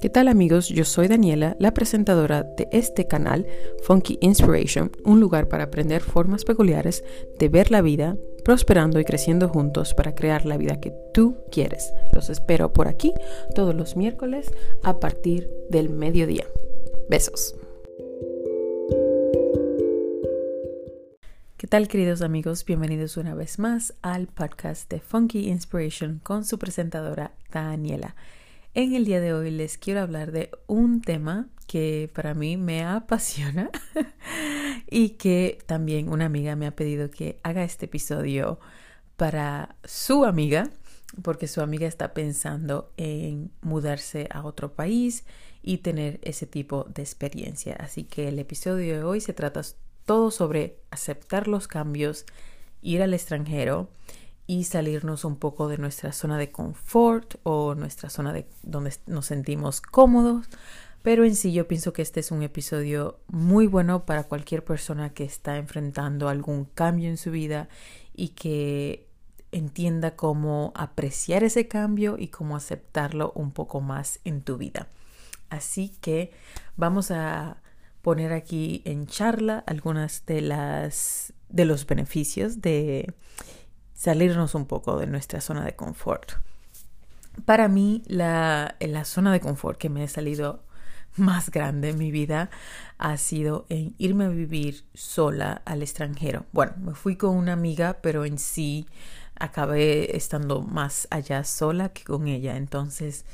¿Qué tal amigos? Yo soy Daniela, la presentadora de este canal Funky Inspiration, un lugar para aprender formas peculiares de ver la vida, prosperando y creciendo juntos para crear la vida que tú quieres. Los espero por aquí todos los miércoles a partir del mediodía. Besos. ¿Qué tal queridos amigos? Bienvenidos una vez más al podcast de Funky Inspiration con su presentadora Daniela. En el día de hoy les quiero hablar de un tema que para mí me apasiona y que también una amiga me ha pedido que haga este episodio para su amiga, porque su amiga está pensando en mudarse a otro país y tener ese tipo de experiencia. Así que el episodio de hoy se trata todo sobre aceptar los cambios, ir al extranjero y salirnos un poco de nuestra zona de confort o nuestra zona de donde nos sentimos cómodos. Pero en sí yo pienso que este es un episodio muy bueno para cualquier persona que está enfrentando algún cambio en su vida y que entienda cómo apreciar ese cambio y cómo aceptarlo un poco más en tu vida. Así que vamos a poner aquí en charla algunas de las de los beneficios de salirnos un poco de nuestra zona de confort. Para mí, la, la zona de confort que me ha salido más grande en mi vida ha sido en irme a vivir sola al extranjero. Bueno, me fui con una amiga, pero en sí acabé estando más allá sola que con ella. Entonces,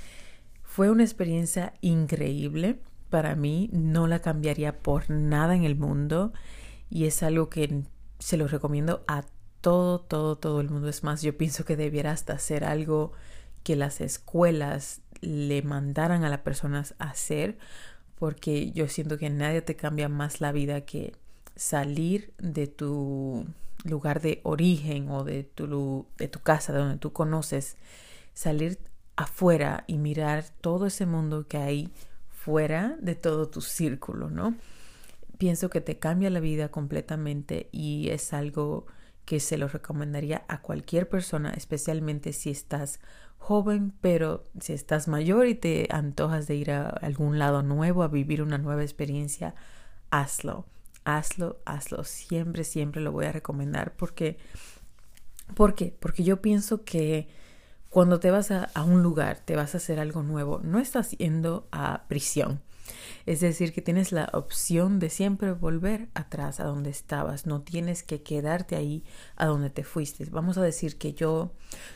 fue una experiencia increíble para mí. No la cambiaría por nada en el mundo y es algo que se lo recomiendo a todo, todo, todo el mundo. Es más, yo pienso que debiera hasta hacer algo que las escuelas le mandaran a las personas a hacer, porque yo siento que nadie te cambia más la vida que salir de tu lugar de origen o de tu, de tu casa, de donde tú conoces, salir afuera y mirar todo ese mundo que hay fuera de todo tu círculo, ¿no? Pienso que te cambia la vida completamente y es algo que se lo recomendaría a cualquier persona, especialmente si estás joven, pero si estás mayor y te antojas de ir a algún lado nuevo, a vivir una nueva experiencia, hazlo, hazlo, hazlo. Siempre, siempre lo voy a recomendar porque, ¿por qué? Porque yo pienso que cuando te vas a, a un lugar, te vas a hacer algo nuevo, no estás yendo a prisión es decir, que tienes la opción de siempre volver atrás a donde estabas, no tienes que quedarte ahí a donde te fuiste. Vamos a decir que yo,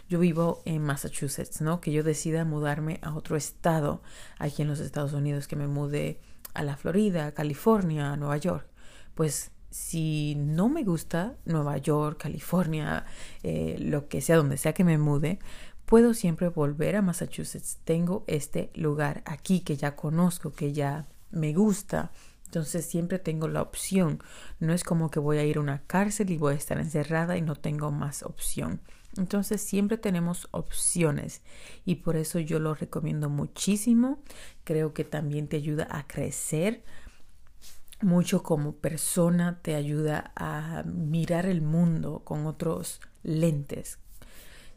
yo vivo en Massachusetts, ¿no? Que yo decida mudarme a otro estado aquí en los Estados Unidos, que me mude a la Florida, California, a Nueva York. Pues si no me gusta Nueva York, California, eh, lo que sea, donde sea que me mude, puedo siempre volver a Massachusetts. Tengo este lugar aquí que ya conozco, que ya me gusta. Entonces siempre tengo la opción. No es como que voy a ir a una cárcel y voy a estar encerrada y no tengo más opción. Entonces siempre tenemos opciones y por eso yo lo recomiendo muchísimo. Creo que también te ayuda a crecer mucho como persona, te ayuda a mirar el mundo con otros lentes,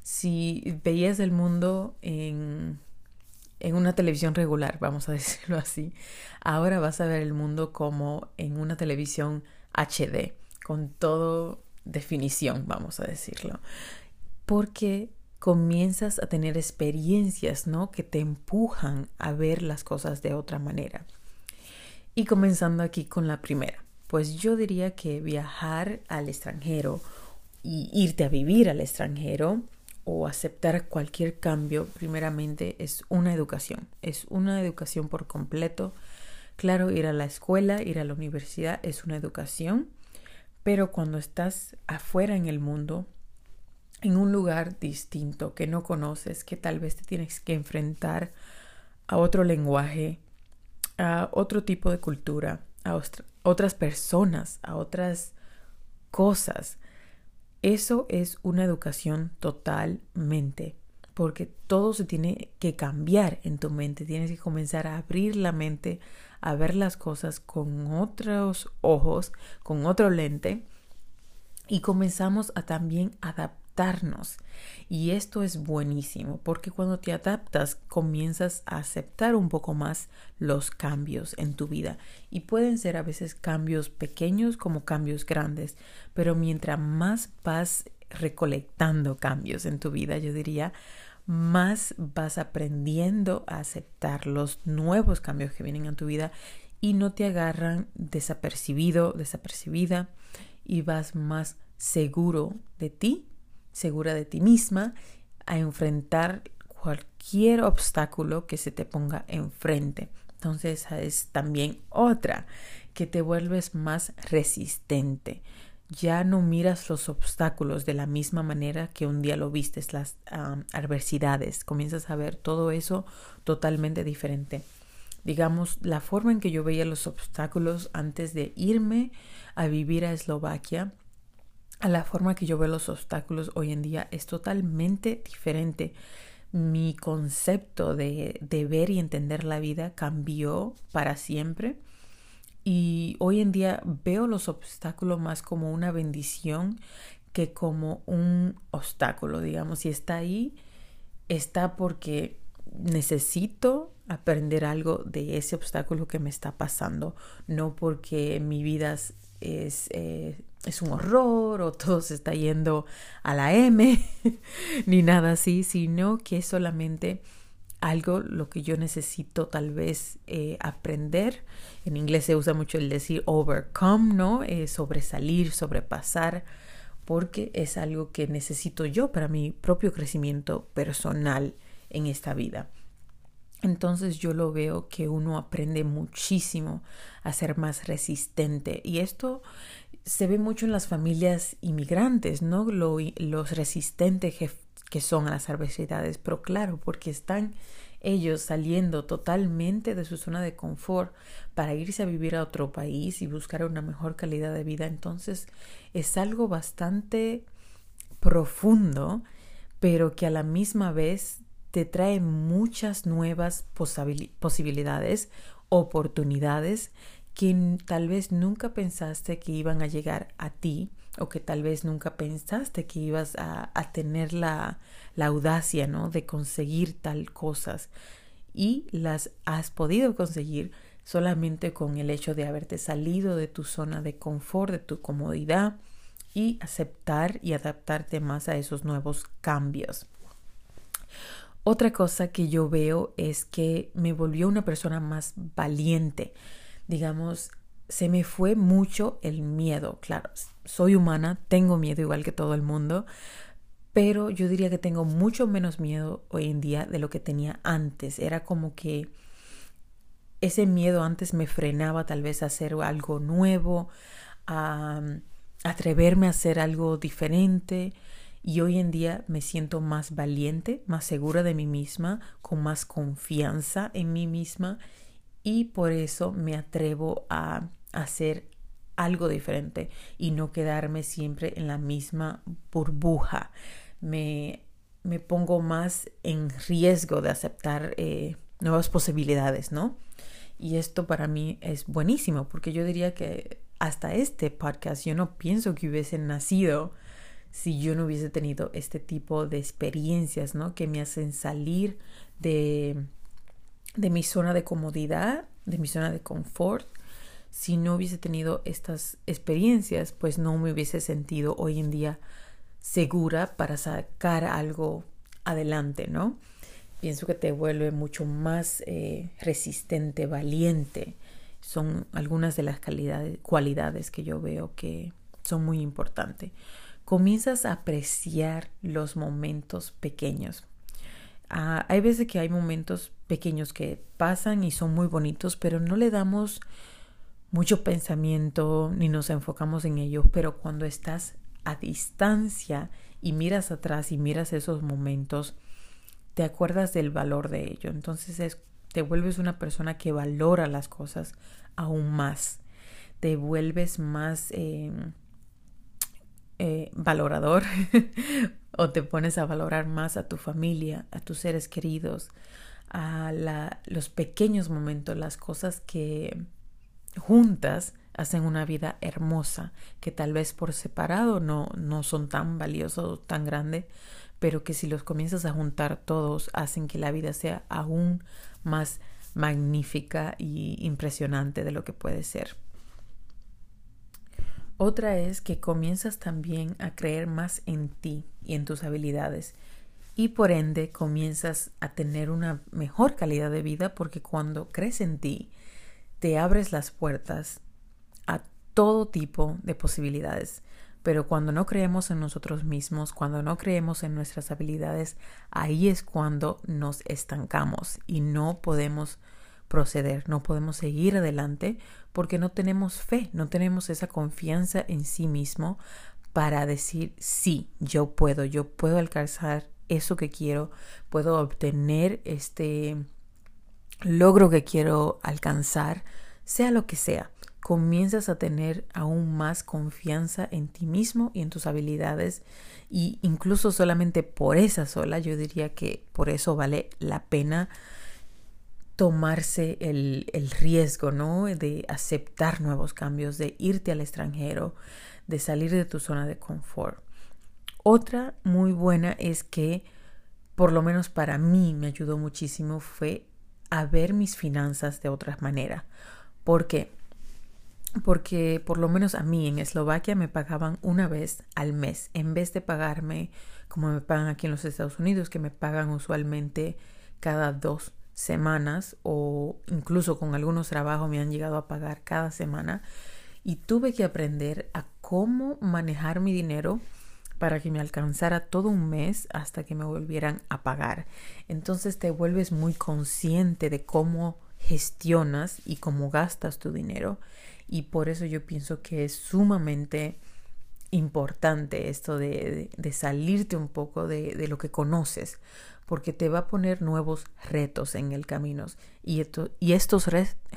si veías el mundo en, en una televisión regular, vamos a decirlo así, ahora vas a ver el mundo como en una televisión HD, con todo definición, vamos a decirlo. Porque comienzas a tener experiencias, ¿no? Que te empujan a ver las cosas de otra manera. Y comenzando aquí con la primera, pues yo diría que viajar al extranjero y irte a vivir al extranjero o aceptar cualquier cambio, primeramente es una educación, es una educación por completo. Claro, ir a la escuela, ir a la universidad es una educación, pero cuando estás afuera en el mundo, en un lugar distinto que no conoces, que tal vez te tienes que enfrentar a otro lenguaje, a otro tipo de cultura, a otras personas, a otras cosas, eso es una educación totalmente, porque todo se tiene que cambiar en tu mente, tienes que comenzar a abrir la mente, a ver las cosas con otros ojos, con otro lente, y comenzamos a también adaptar Y esto es buenísimo porque cuando te adaptas comienzas a aceptar un poco más los cambios en tu vida. Y pueden ser a veces cambios pequeños como cambios grandes, pero mientras más vas recolectando cambios en tu vida, yo diría, más vas aprendiendo a aceptar los nuevos cambios que vienen en tu vida y no te agarran desapercibido, desapercibida y vas más seguro de ti, segura de ti misma, a enfrentar cualquier obstáculo que se te ponga enfrente. Entonces esa es también otra, que te vuelves más resistente ya no miras los obstáculos de la misma manera que un día lo vistes, las adversidades, comienzas a ver todo eso totalmente diferente. Digamos, la forma en que yo veía los obstáculos antes de irme a vivir a Eslovaquia, a la forma que yo veo los obstáculos hoy en día es totalmente diferente. Mi concepto de, de ver y entender la vida cambió para siempre y hoy en día veo los obstáculos más como una bendición que como un obstáculo, digamos. Si está ahí, está porque necesito aprender algo de ese obstáculo que me está pasando, no porque mi vida es, es, eh, es un horror o todo se está yendo a la M, ni nada así, sino que solamente algo lo que yo necesito tal vez eh, aprender. En inglés se usa mucho el decir overcome, ¿no? Eh, sobresalir, sobrepasar, porque es algo que necesito yo para mi propio crecimiento personal en esta vida. Entonces yo lo veo que uno aprende muchísimo a ser más resistente y esto se ve mucho en las familias inmigrantes, ¿no? los resistentes que son a las adversidades, pero claro, porque están ellos saliendo totalmente de su zona de confort para irse a vivir a otro país y buscar una mejor calidad de vida. Entonces es algo bastante profundo, pero que a la misma vez te trae muchas nuevas posibilidades, oportunidades que tal vez nunca pensaste que iban a llegar a ti o que tal vez nunca pensaste que ibas a, tener la, la, audacia, ¿no? De conseguir tal cosas y las has podido conseguir solamente con el hecho de haberte salido de tu zona de confort, de tu comodidad y aceptar y adaptarte más a esos nuevos cambios. Otra cosa que yo veo es que me volvió una persona más valiente. Digamos, se me fue mucho el miedo. Claro, soy humana, tengo miedo igual que todo el mundo, pero yo diría que tengo mucho menos miedo hoy en día de lo que tenía antes. Era como que ese miedo antes me frenaba tal vez a hacer algo nuevo, a atreverme a hacer algo diferente. Y hoy en día me siento más valiente, más segura de mí misma, con más confianza en mí misma y por eso me atrevo a hacer algo diferente y no quedarme siempre en la misma burbuja. Me, me pongo más en riesgo de aceptar eh, nuevas posibilidades, ¿no? Y esto para mí es buenísimo porque yo diría que hasta este podcast yo no pienso que hubiese nacido si yo no hubiese tenido este tipo de experiencias, ¿no? Que me hacen salir de de mi zona de comodidad, de mi zona de confort. Si no hubiese tenido estas experiencias, pues no me hubiese sentido hoy en día segura para sacar algo adelante, ¿no? Pienso que te vuelve mucho más eh, resistente, valiente. Son algunas de las cualidades que yo veo que son muy importantes. Comienzas a apreciar los momentos pequeños. Ah, hay veces que hay momentos pequeños que pasan y son muy bonitos, pero no le damos mucho pensamiento ni nos enfocamos en ellos, pero cuando estás a distancia y miras atrás y miras esos momentos, te acuerdas del valor de ello. Entonces te vuelves una persona que valora las cosas aún más. Te vuelves más eh, eh, valorador o te pones a valorar más a tu familia, a tus seres queridos, a los pequeños momentos, las cosas que juntas hacen una vida hermosa, que tal vez por separado no, son tan valiosos, tan grandes, pero que si los comienzas a juntar todos hacen que la vida sea aún más magnífica y impresionante de lo que puede ser. Otra es que comienzas también a creer más en ti y en tus habilidades y por ende comienzas a tener una mejor calidad de vida porque cuando crees en ti te abres las puertas a todo tipo de posibilidades. Pero cuando no creemos en nosotros mismos, cuando no creemos en nuestras habilidades, ahí es cuando nos estancamos y no podemos proceder, no podemos seguir adelante porque no tenemos fe, no tenemos esa confianza en sí mismo para decir, sí, yo puedo, yo puedo alcanzar eso que quiero, puedo obtener este logro que quiero alcanzar, sea lo que sea. Comienzas a tener aún más confianza en ti mismo y en tus habilidades y incluso solamente por esa sola, yo diría que por eso vale la pena tomarse el, el, riesgo, ¿no? De aceptar nuevos cambios, de irte al extranjero, de salir de tu zona de confort. Otra muy buena es que, por lo menos para mí, me ayudó muchísimo fue a ver mis finanzas de otra manera. ¿Por qué? Porque por lo menos a mí en Eslovaquia me pagaban una vez al mes, en vez de pagarme como me pagan aquí en los Estados Unidos, que me pagan usualmente cada dos semanas o incluso con algunos trabajos me han llegado a pagar cada semana y tuve que aprender a cómo manejar mi dinero para que me alcanzara todo un mes hasta que me volvieran a pagar. Entonces te vuelves muy consciente de cómo gestionas y cómo gastas tu dinero y por eso yo pienso que es sumamente importante esto de, salirte un poco de, lo que conoces, porque te va a poner nuevos retos en el camino y, y estos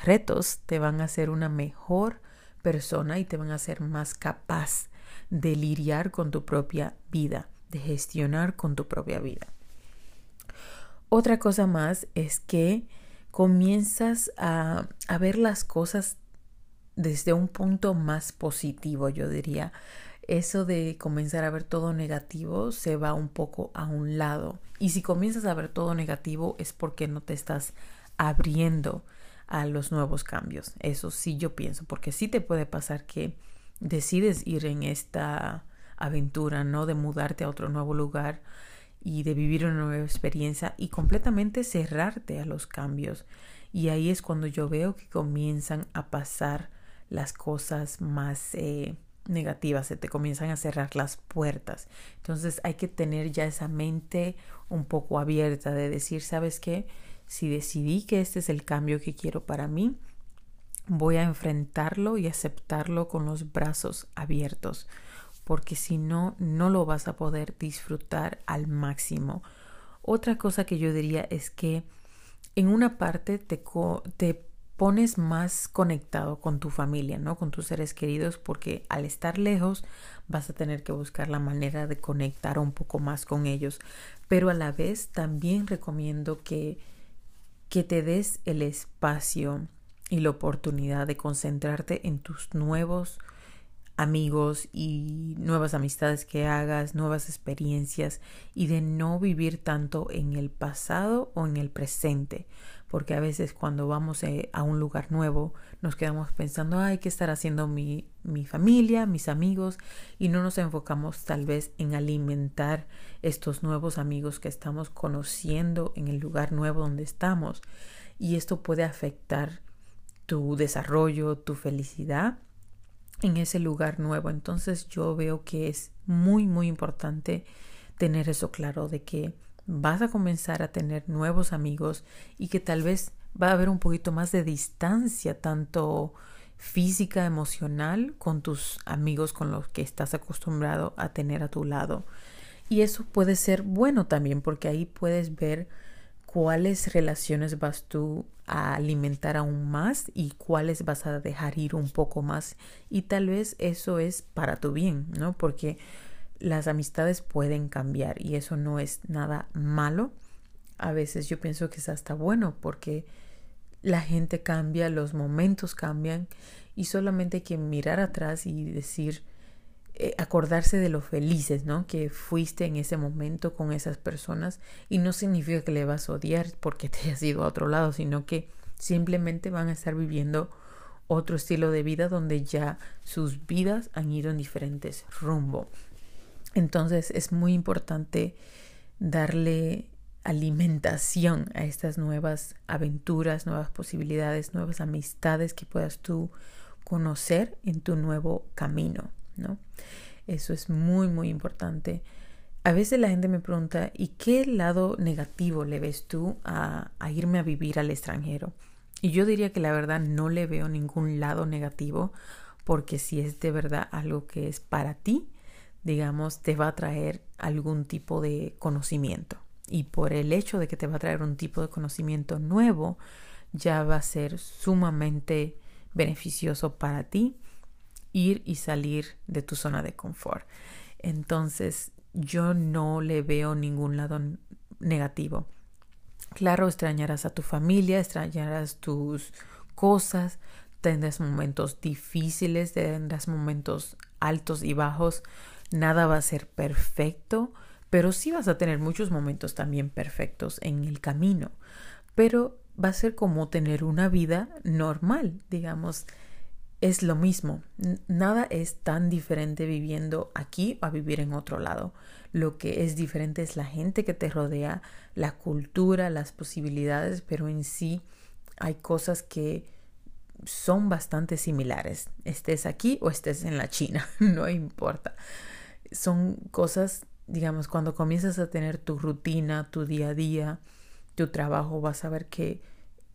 retos te van a hacer una mejor persona y te van a hacer más capaz de lidiar con tu propia vida, de gestionar con tu propia vida. Otra cosa más es que comienzas a, a ver las cosas desde un punto más positivo, yo diría eso de comenzar a ver todo negativo se va un poco a un lado. Y si comienzas a ver todo negativo es porque no te estás abriendo a los nuevos cambios. Eso sí yo pienso, porque sí te puede pasar que decides ir en esta aventura, ¿no? De mudarte a otro nuevo lugar y de vivir una nueva experiencia y completamente cerrarte a los cambios. Y ahí es cuando yo veo que comienzan a pasar las cosas más eh, negativas, se te comienzan a cerrar las puertas. Entonces hay que tener ya esa mente un poco abierta de decir, ¿sabes qué? Si decidí que este es el cambio que quiero para mí, voy a enfrentarlo y aceptarlo con los brazos abiertos, porque si no, no lo vas a poder disfrutar al máximo. Otra cosa que yo diría es que en una parte te, te pones más conectado con tu familia, ¿no? Con tus seres queridos, porque al estar lejos vas a tener que buscar la manera de conectar un poco más con ellos. Pero a la vez también recomiendo que, que te des el espacio y la oportunidad de concentrarte en tus nuevos amigos y nuevas amistades que hagas, nuevas experiencias y de no vivir tanto en el pasado o en el presente, porque a veces cuando vamos eh, a un lugar nuevo nos quedamos pensando, hay que estar haciendo mi, mi familia, mis amigos, y no nos enfocamos tal vez en alimentar estos nuevos amigos que estamos conociendo en el lugar nuevo donde estamos. Y esto puede afectar tu desarrollo, tu felicidad en ese lugar nuevo. Entonces yo veo que es muy, muy importante tener eso claro de que vas a comenzar a tener nuevos amigos y que tal vez va a haber un poquito más de distancia, tanto física, emocional, con tus amigos con los que estás acostumbrado a tener a tu lado. Y eso puede ser bueno también porque ahí puedes ver cuáles relaciones vas tú a alimentar aún más y cuáles vas a dejar ir un poco más. Y tal vez eso es para tu bien, ¿no? Porque las amistades pueden cambiar y eso no es nada malo. A veces yo pienso que es hasta bueno porque la gente cambia, los momentos cambian y solamente hay que mirar atrás y decir, eh, acordarse de lo felices, ¿no? Que fuiste en ese momento con esas personas y no significa que le vas a odiar porque te hayas ido a otro lado, sino que simplemente van a estar viviendo otro estilo de vida donde ya sus vidas han ido en diferentes rumbo. Entonces es muy importante darle alimentación a estas nuevas aventuras, nuevas posibilidades, nuevas amistades que puedas tú conocer en tu nuevo camino. ¿no? Eso es muy, muy importante. A veces la gente me pregunta, ¿y qué lado negativo le ves tú a, a irme a vivir al extranjero? Y yo diría que la verdad no le veo ningún lado negativo porque si es de verdad algo que es para ti, digamos, te va a traer algún tipo de conocimiento. Y por el hecho de que te va a traer un tipo de conocimiento nuevo, ya va a ser sumamente beneficioso para ti ir y salir de tu zona de confort. Entonces, yo no le veo ningún lado negativo. Claro, extrañarás a tu familia, extrañarás tus cosas, tendrás momentos difíciles, tendrás momentos altos y bajos. Nada va a ser perfecto, pero sí vas a tener muchos momentos también perfectos en el camino. Pero va a ser como tener una vida normal, digamos es lo mismo. Nada es tan diferente viviendo aquí a vivir en otro lado. Lo que es diferente es la gente que te rodea, la cultura, las posibilidades, pero en sí hay cosas que son bastante similares. Estés aquí o estés en la China, no importa. Son cosas, digamos, cuando comienzas a tener tu rutina, tu día a día, tu trabajo, vas a ver que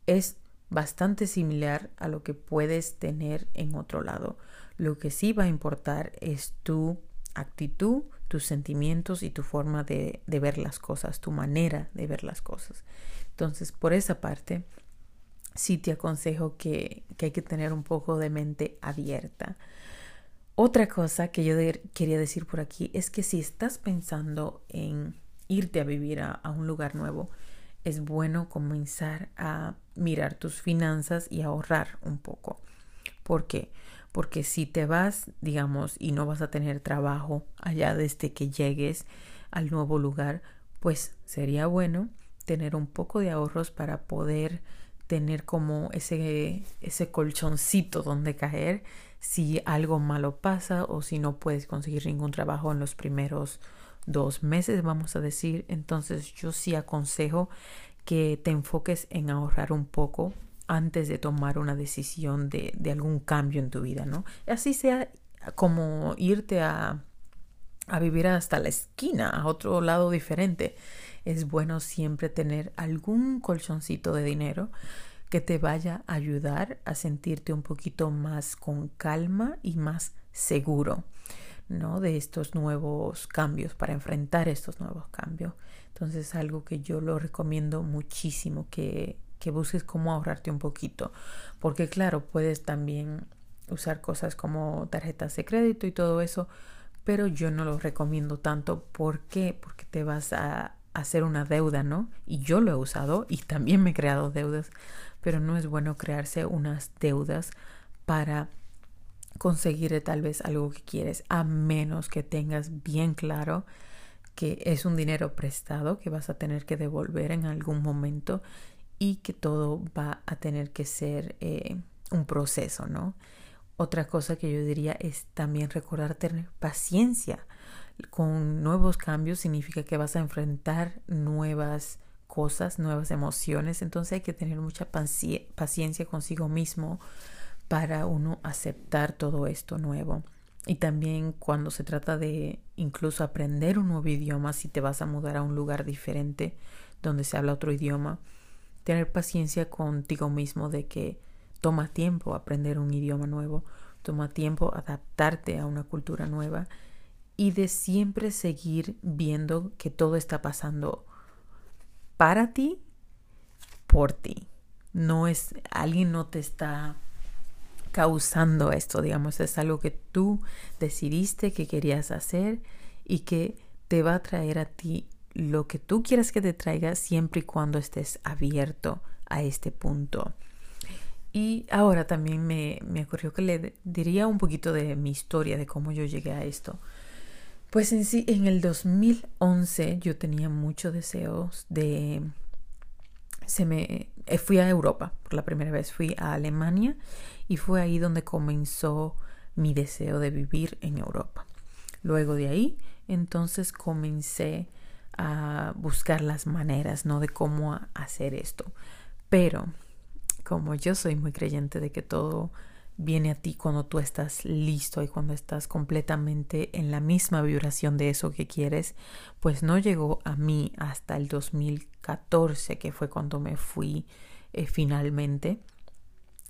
es bastante similar a lo que puedes tener en otro lado. Lo que sí va a importar es tu actitud, tus sentimientos y tu forma de, ver las cosas, tu manera de ver las cosas. Entonces, por esa parte, sí te aconsejo que, hay que tener un poco de mente abierta. Otra cosa que yo quería decir por aquí es que si estás pensando en irte a vivir a un lugar nuevo, es bueno comenzar a mirar tus finanzas y ahorrar un poco. ¿Por qué? Porque si te vas, digamos, y no vas a tener trabajo allá desde que llegues al nuevo lugar, pues sería bueno tener un poco de ahorros para poder tener como ese, ese colchoncito donde caer si algo malo pasa o si no puedes conseguir ningún trabajo en los primeros dos meses, vamos a decir. Entonces yo sí aconsejo que te enfoques en ahorrar un poco antes de tomar una decisión de, de algún cambio en tu vida, ¿no? Así sea como irte a, a vivir hasta la esquina, a otro lado diferente. Es bueno siempre tener algún colchoncito de dinero que te vaya a ayudar a sentirte un poquito más con calma y más seguro. ¿no? de estos nuevos cambios, para enfrentar estos nuevos cambios. Entonces algo que yo lo recomiendo muchísimo, que, que busques cómo ahorrarte un poquito, porque claro, puedes también usar cosas como tarjetas de crédito y todo eso, pero yo no lo recomiendo tanto. ¿Por qué? Porque te vas a hacer una deuda, ¿no? Y yo lo he usado y también me he creado deudas, pero no es bueno crearse unas deudas para conseguir tal vez algo que quieres, a menos que tengas bien claro que es un dinero prestado que vas a tener que devolver en algún momento y que todo va a tener que ser eh, un proceso, ¿no? Otra cosa que yo diría es también recordar tener paciencia. Con nuevos cambios significa que vas a enfrentar nuevas cosas, nuevas emociones, entonces hay que tener mucha paciencia consigo mismo para uno aceptar todo esto nuevo. Y también cuando se trata de incluso aprender un nuevo idioma, si te vas a mudar a un lugar diferente donde se habla otro idioma, tener paciencia contigo mismo de que toma tiempo aprender un idioma nuevo, toma tiempo adaptarte a una cultura nueva y de siempre seguir viendo que todo está pasando para ti, por ti. No es, alguien no te está causando esto, digamos, es algo que tú decidiste que querías hacer y que te va a traer a ti lo que tú quieras que te traiga siempre y cuando estés abierto a este punto. Y ahora también me, me ocurrió que le diría un poquito de mi historia, de cómo yo llegué a esto. Pues en sí, en el 2011 yo tenía muchos deseos de... Se me, eh, fui a Europa por la primera vez, fui a Alemania y fue ahí donde comenzó mi deseo de vivir en Europa. Luego de ahí, entonces comencé a buscar las maneras, ¿no? De cómo hacer esto. Pero como yo soy muy creyente de que todo viene a ti cuando tú estás listo y cuando estás completamente en la misma vibración de eso que quieres, pues no llegó a mí hasta el 2014, que fue cuando me fui eh, finalmente.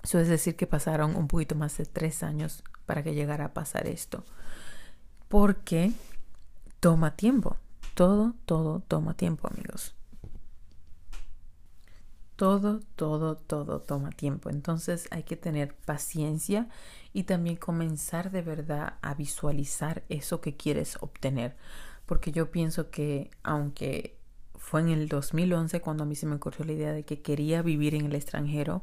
Eso es decir, que pasaron un poquito más de tres años para que llegara a pasar esto. Porque toma tiempo. Todo, todo toma tiempo, amigos. Todo, todo, todo toma tiempo. Entonces hay que tener paciencia y también comenzar de verdad a visualizar eso que quieres obtener. Porque yo pienso que aunque fue en el 2011 cuando a mí se me ocurrió la idea de que quería vivir en el extranjero,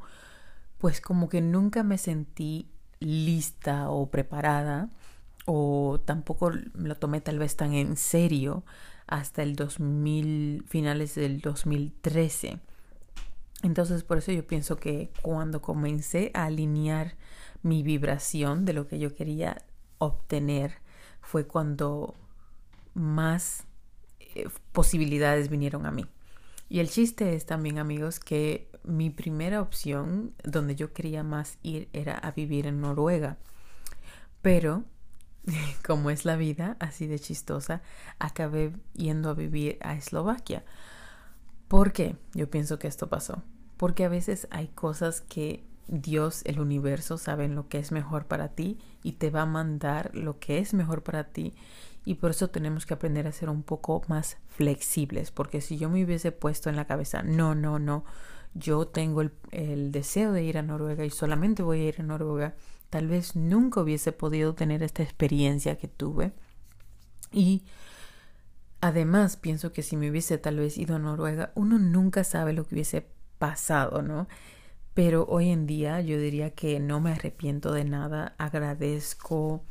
pues como que nunca me sentí lista o preparada o tampoco lo tomé tal vez tan en serio hasta el 2000, finales del 2013 entonces por eso yo pienso que cuando comencé a alinear mi vibración de lo que yo quería obtener fue cuando más eh, posibilidades vinieron a mí. Y el chiste es también amigos que mi primera opción donde yo quería más ir era a vivir en Noruega. Pero como es la vida así de chistosa, acabé yendo a vivir a Eslovaquia. ¿Por qué yo pienso que esto pasó? Porque a veces hay cosas que Dios, el universo, saben lo que es mejor para ti y te va a mandar lo que es mejor para ti. Y por eso tenemos que aprender a ser un poco más flexibles. Porque si yo me hubiese puesto en la cabeza, no, no, no, yo tengo el, el deseo de ir a Noruega y solamente voy a ir a Noruega, tal vez nunca hubiese podido tener esta experiencia que tuve. Y Además, pienso que si me hubiese tal vez ido a Noruega, uno nunca sabe lo que hubiese pasado, ¿no? Pero hoy en día yo diría que no me arrepiento de nada, agradezco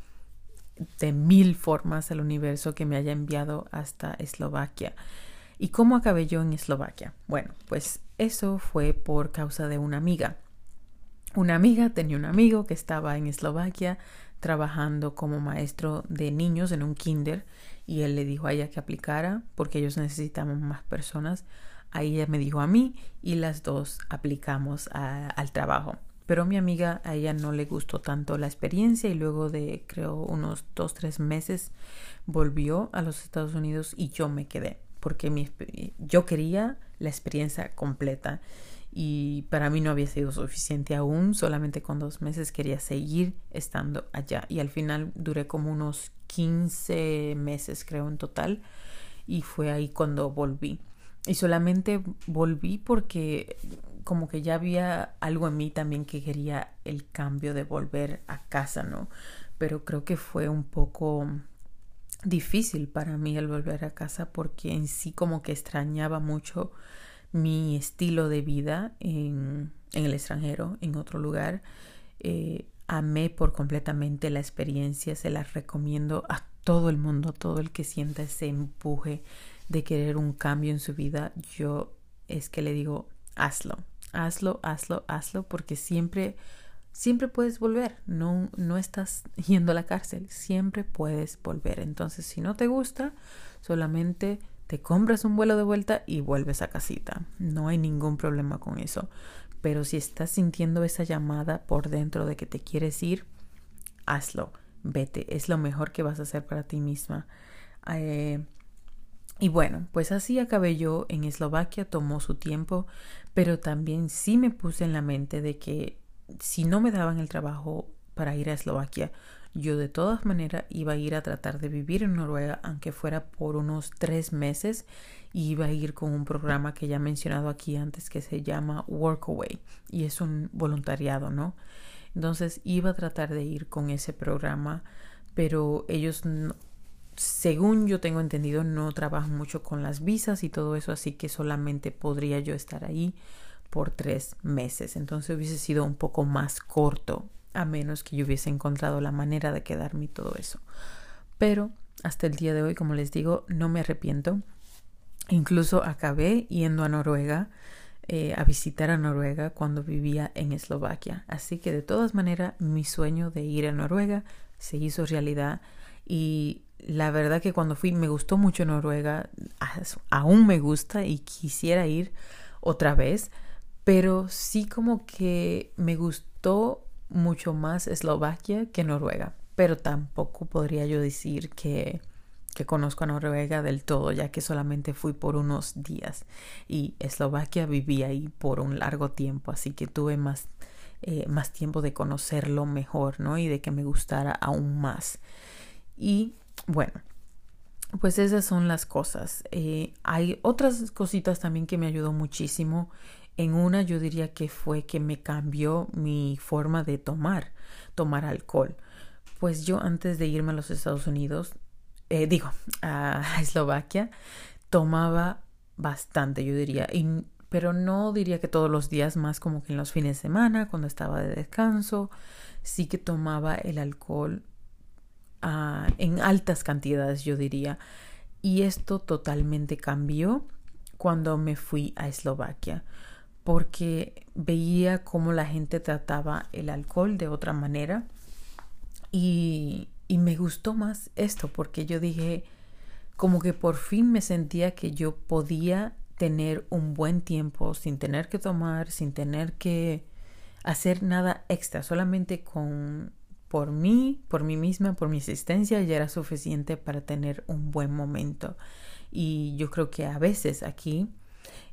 de mil formas al universo que me haya enviado hasta Eslovaquia. ¿Y cómo acabé yo en Eslovaquia? Bueno, pues eso fue por causa de una amiga. Una amiga tenía un amigo que estaba en Eslovaquia trabajando como maestro de niños en un kinder y él le dijo a ella que aplicara porque ellos necesitaban más personas. Ahí ella me dijo a mí y las dos aplicamos al trabajo. Pero mi amiga a ella no le gustó tanto la experiencia y luego de creo unos dos, tres meses volvió a los Estados Unidos y yo me quedé porque mi, yo quería la experiencia completa y para mí no había sido suficiente aún, solamente con dos meses quería seguir estando allá y al final duré como unos 15 meses creo en total y fue ahí cuando volví. Y solamente volví porque como que ya había algo en mí también que quería el cambio de volver a casa, ¿no? Pero creo que fue un poco difícil para mí el volver a casa porque en sí como que extrañaba mucho mi estilo de vida en, el extranjero, en otro lugar. Eh, amé por completamente la experiencia, se la recomiendo a todo el mundo, todo el que sienta ese empuje de querer un cambio en su vida. Yo es que le digo, hazlo, hazlo, hazlo, hazlo, porque siempre, siempre puedes volver, no, no estás yendo a la cárcel, siempre puedes volver. Entonces, si no te gusta, solamente te compras un vuelo de vuelta y vuelves a casita. No hay ningún problema con eso. Pero si estás sintiendo esa llamada por dentro de que te quieres ir, hazlo, vete. Es lo mejor que vas a hacer para ti misma. Eh, y bueno, pues así acabé yo en Eslovaquia, tomó su tiempo, pero también sí me puse en la mente de que si no me daban el trabajo para ir a Eslovaquia, yo de todas maneras iba a ir a tratar de vivir en Noruega, aunque fuera por unos tres meses, y iba a ir con un programa que ya he mencionado aquí antes que se llama Workaway, y es un voluntariado, ¿no? Entonces iba a tratar de ir con ese programa, pero ellos, según yo tengo entendido, no trabajan mucho con las visas y todo eso, así que solamente podría yo estar ahí por tres meses. Entonces hubiese sido un poco más corto, a menos que yo hubiese encontrado la manera de quedarme y todo eso. Pero hasta el día de hoy, como les digo, no me arrepiento. Incluso acabé yendo a Noruega, eh, a visitar a Noruega cuando vivía en Eslovaquia. Así que de todas maneras, mi sueño de ir a Noruega se hizo realidad y la verdad que cuando fui me gustó mucho Noruega, aún me gusta y quisiera ir otra vez, pero sí como que me gustó mucho más Eslovaquia que Noruega, pero tampoco podría yo decir que, que conozco a Noruega del todo, ya que solamente fui por unos días y Eslovaquia viví ahí por un largo tiempo, así que tuve más, eh, más tiempo de conocerlo mejor, ¿no? Y de que me gustara aún más. Y bueno, pues esas son las cosas. Eh, hay otras cositas también que me ayudó muchísimo. En una yo diría que fue que me cambió mi forma de tomar, tomar alcohol. Pues yo antes de irme a los Estados Unidos, eh, digo, a Eslovaquia, tomaba bastante, yo diría, pero no diría que todos los días, más como que en los fines de semana, cuando estaba de descanso, sí que tomaba el alcohol en altas cantidades, yo diría. Y esto totalmente cambió cuando me fui a Eslovaquia, porque veía cómo la gente trataba el alcohol de otra manera. Y, y me gustó más esto, porque yo dije, como que por fin me sentía que yo podía tener un buen tiempo sin tener que tomar, sin tener que hacer nada extra, solamente con por mí, por mí misma, por mi existencia, ya era suficiente para tener un buen momento. Y yo creo que a veces aquí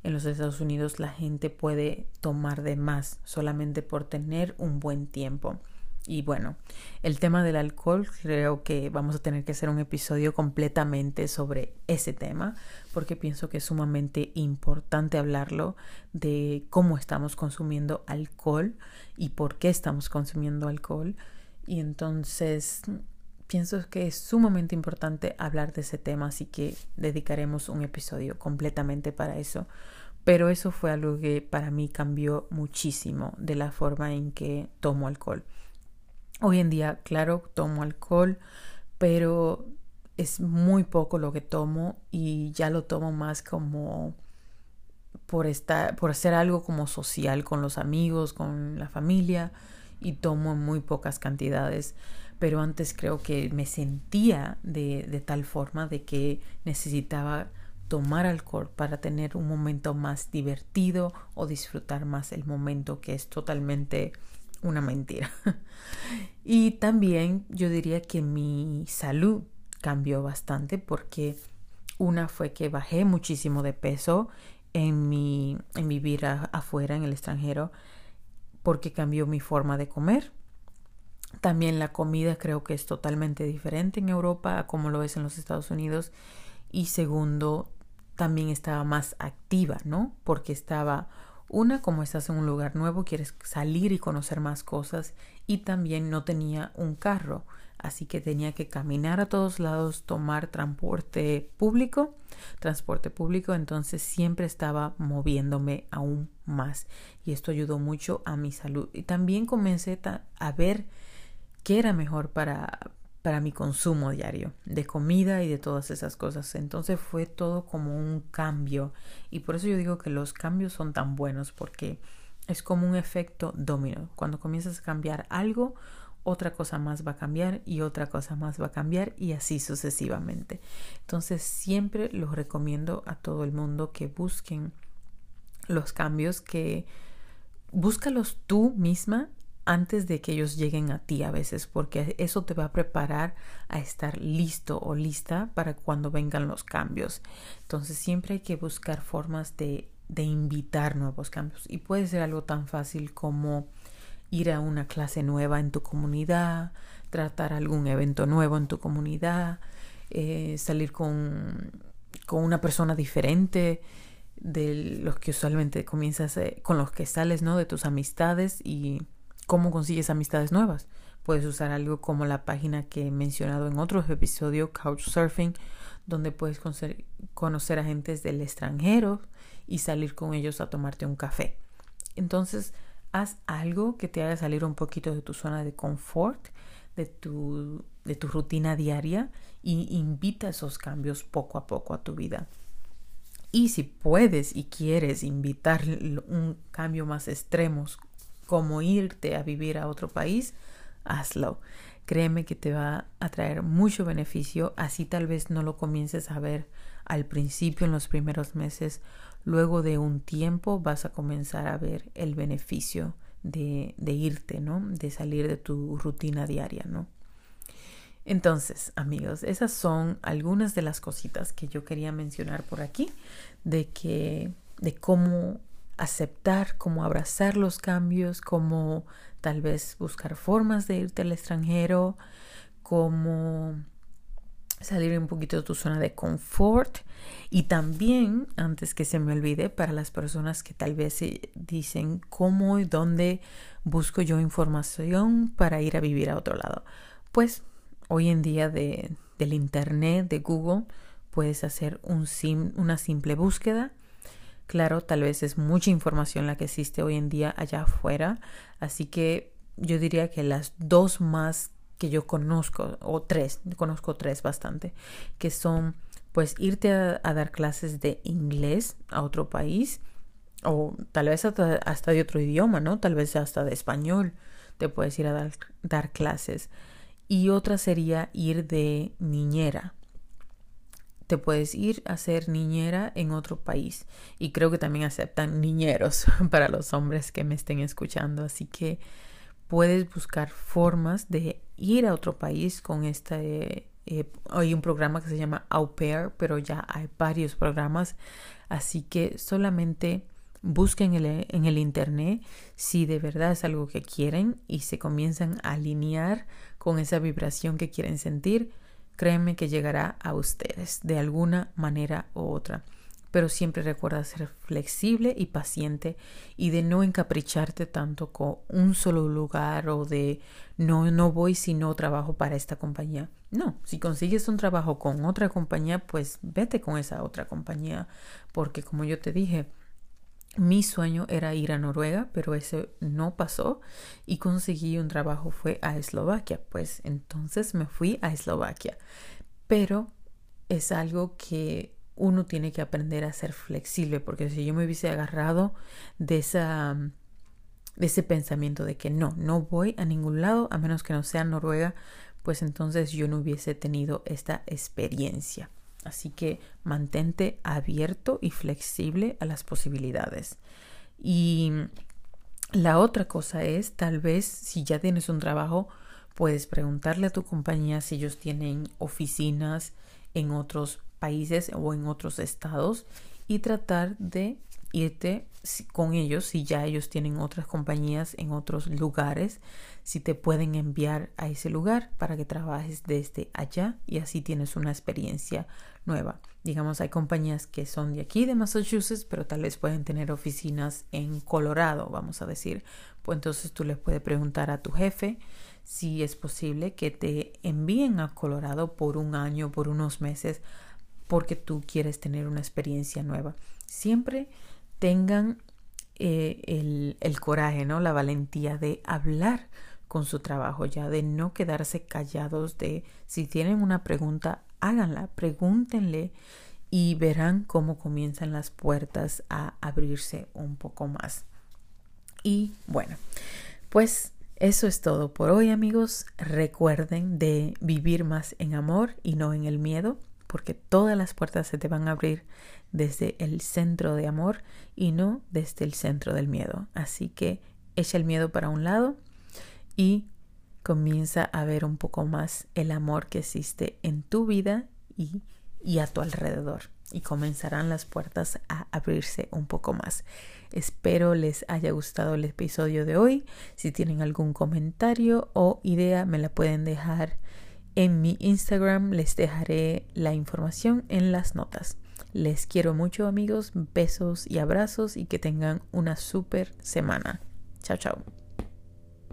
en los Estados Unidos la gente puede tomar de más solamente por tener un buen tiempo. Y bueno, el tema del alcohol creo que vamos a tener que hacer un episodio completamente sobre ese tema porque pienso que es sumamente importante hablarlo de cómo estamos consumiendo alcohol y por qué estamos consumiendo alcohol y entonces pienso que es sumamente importante hablar de ese tema, así que dedicaremos un episodio completamente para eso. Pero eso fue algo que para mí cambió muchísimo de la forma en que tomo alcohol. Hoy en día, claro, tomo alcohol, pero es muy poco lo que tomo y ya lo tomo más como por estar, por hacer algo como social con los amigos, con la familia y tomo en muy pocas cantidades, pero antes creo que me sentía de, tal forma de que necesitaba tomar alcohol para tener un momento más divertido o disfrutar más el momento que es totalmente una mentira. y también yo diría que mi salud cambió bastante porque una fue que bajé muchísimo de peso en mi, en vivir afuera en el extranjero porque cambió mi forma de comer. También la comida creo que es totalmente diferente en Europa a como lo es en los Estados Unidos. Y segundo, también estaba más activa, ¿no? Porque estaba, una, como estás en un lugar nuevo, quieres salir y conocer más cosas. Y también no tenía un carro así que tenía que caminar a todos lados, tomar transporte público, transporte público, entonces siempre estaba moviéndome aún más y esto ayudó mucho a mi salud y también comencé a ver qué era mejor para para mi consumo diario de comida y de todas esas cosas. Entonces fue todo como un cambio y por eso yo digo que los cambios son tan buenos porque es como un efecto domino. Cuando comienzas a cambiar algo, otra cosa más va a cambiar y otra cosa más va a cambiar y así sucesivamente. Entonces siempre los recomiendo a todo el mundo que busquen los cambios que búscalos tú misma antes de que ellos lleguen a ti a veces, porque eso te va a preparar a estar listo o lista para cuando vengan los cambios. Entonces siempre hay que buscar formas de, de invitar nuevos cambios y puede ser algo tan fácil como ir a una clase nueva en tu comunidad, tratar algún evento nuevo en tu comunidad, eh, salir con, con, una persona diferente de los que usualmente comienzas, eh, con los que sales, ¿no? De tus amistades y cómo consigues amistades nuevas. Puedes usar algo como la página que he mencionado en otros episodios, Couchsurfing, donde puedes conocer, a gentes del extranjero y salir con ellos a tomarte un café. Entonces, haz algo que te haga salir un poquito de tu zona de confort, de tu, de tu rutina diaria y invita esos cambios poco a poco a tu vida. Y si puedes y quieres invitar un cambio más extremo, como irte a vivir a otro país, hazlo. Créeme que te va a traer mucho beneficio, así tal vez no lo comiences a ver al principio en los primeros meses, luego de un tiempo vas a comenzar a ver el beneficio de, de irte, ¿no? De salir de tu rutina diaria, ¿no? Entonces, amigos, esas son algunas de las cositas que yo quería mencionar por aquí, de que, de cómo aceptar, cómo abrazar los cambios, cómo tal vez buscar formas de irte al extranjero, cómo salir un poquito de tu zona de confort y también, antes que se me olvide, para las personas que tal vez dicen cómo y dónde busco yo información para ir a vivir a otro lado. Pues hoy en día de, del Internet, de Google, puedes hacer un sim, una simple búsqueda. Claro, tal vez es mucha información la que existe hoy en día allá afuera, así que yo diría que las dos más que yo conozco, o tres, conozco tres bastante, que son pues irte a, dar clases de inglés a otro país, o tal vez hasta, hasta, de otro idioma, ¿no? Tal vez hasta de español te puedes ir a dar, dar clases y otra sería ir de niñera. Te puedes ir a ser niñera en otro país. Y creo que también aceptan niñeros para los hombres que me estén escuchando, así que puedes buscar formas de ir a otro país con este eh, hay un programa que se llama Au Pair, pero ya hay varios programas, así que solamente busquen en el, internet si de verdad es algo que quieren y se comienzan a alinear con esa vibración que quieren sentir, créanme que llegará a ustedes de alguna manera u otra. Pero siempre recuerda ser flexible y paciente y de no encapricharte tanto con un solo lugar o de no, no voy si no trabajo para esta compañía. No, si consigues un trabajo con otra compañía, pues vete con esa otra compañía. Porque como yo te dije, mi sueño era ir a Noruega, pero ese no pasó y conseguí un trabajo, fue a Eslovaquia. Pues entonces me fui a Eslovaquia. Pero es algo que uno tiene que aprender a ser flexible, porque si yo me hubiese agarrado de esa de ese pensamiento de que no, no voy a ningún lado a menos que no sea Noruega, pues entonces yo no hubiese tenido esta experiencia. Así que mantente abierto y flexible a las posibilidades. Y la otra cosa es, tal vez si ya tienes un trabajo, puedes preguntarle a tu compañía si ellos tienen oficinas en otros países o en otros estados y tratar de irte con ellos si ya ellos tienen otras compañías en otros lugares, si te pueden enviar a ese lugar para que trabajes desde allá y así tienes una experiencia nueva. Digamos, hay compañías que son de aquí, de Massachusetts, pero tal vez pueden tener oficinas en Colorado, vamos a decir. Pues entonces tú les puedes preguntar a tu jefe si es posible que te envíen a Colorado por un año, por unos meses, porque tú quieres tener una experiencia nueva. Siempre tengan eh, el, el coraje, ¿no? La valentía de hablar con su trabajo ya, de no quedarse callados, de si tienen una pregunta, háganla, pregúntenle y verán cómo comienzan las puertas a abrirse un poco más. Y bueno, pues eso es todo por hoy amigos. Recuerden de vivir más en amor y no en el miedo, porque todas las puertas se te van a abrir desde el centro de amor y no desde el centro del miedo. Así que echa el miedo para un lado y comienza a ver un poco más el amor que existe en tu vida y, y a tu alrededor. Y comenzarán las puertas a abrirse un poco más. Espero les haya gustado el episodio de hoy. Si tienen algún comentario o idea, me la pueden dejar en mi Instagram. Les dejaré la información en las notas. Les quiero mucho amigos, besos y abrazos y que tengan una super semana. Chao, chao.